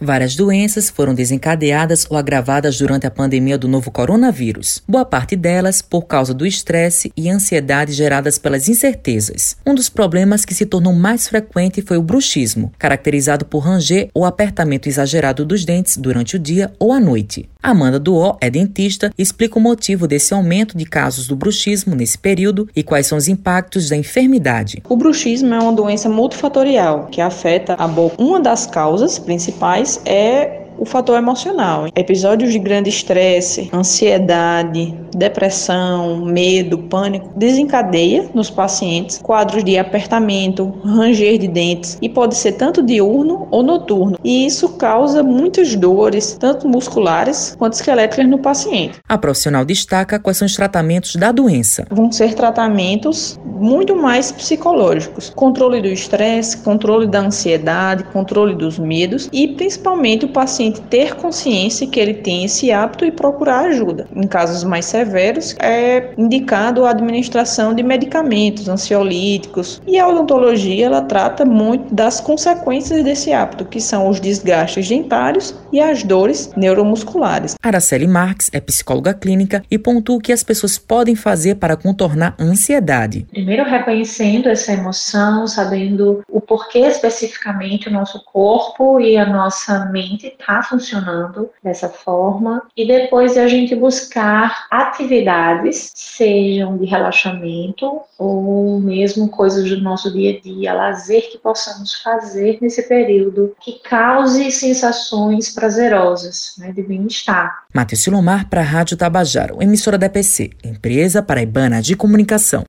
Várias doenças foram desencadeadas ou agravadas durante a pandemia do novo coronavírus, boa parte delas por causa do estresse e ansiedade geradas pelas incertezas. Um dos problemas que se tornou mais frequente foi o bruxismo, caracterizado por ranger ou apertamento exagerado dos dentes durante o dia ou a noite. Amanda Duó é dentista e explica o motivo desse aumento de casos do bruxismo nesse período e quais são os impactos da enfermidade. O bruxismo é uma doença multifatorial que afeta a boca. Uma das causas principais é o fator emocional. Episódios de grande estresse, ansiedade, depressão, medo, pânico desencadeia nos pacientes quadros de apertamento, ranger de dentes e pode ser tanto diurno ou noturno. E isso causa muitas dores, tanto musculares quanto esqueléticas no paciente. A profissional destaca quais são os tratamentos da doença. Vão ser tratamentos muito mais psicológicos: controle do estresse, controle da ansiedade, controle dos medos e principalmente o paciente ter consciência que ele tem esse hábito e procurar ajuda. Em casos mais severos, é indicado a administração de medicamentos ansiolíticos e a odontologia ela trata muito das consequências desse hábito, que são os desgastes dentários e as dores neuromusculares. Araceli Marques é psicóloga clínica e pontua o que as pessoas podem fazer para contornar a ansiedade. Primeiro, reconhecendo essa emoção, sabendo o porquê especificamente o nosso corpo e a nossa mente está funcionando dessa forma, e depois a gente buscar atividades, sejam de relaxamento ou mesmo coisas do nosso dia a dia, lazer que possamos fazer nesse período que cause sensações prazerosas, né, de bem-estar. Matheus Silomar para a Rádio Tabajaro, emissora da EPC, Empresa Paraibana de Comunicação.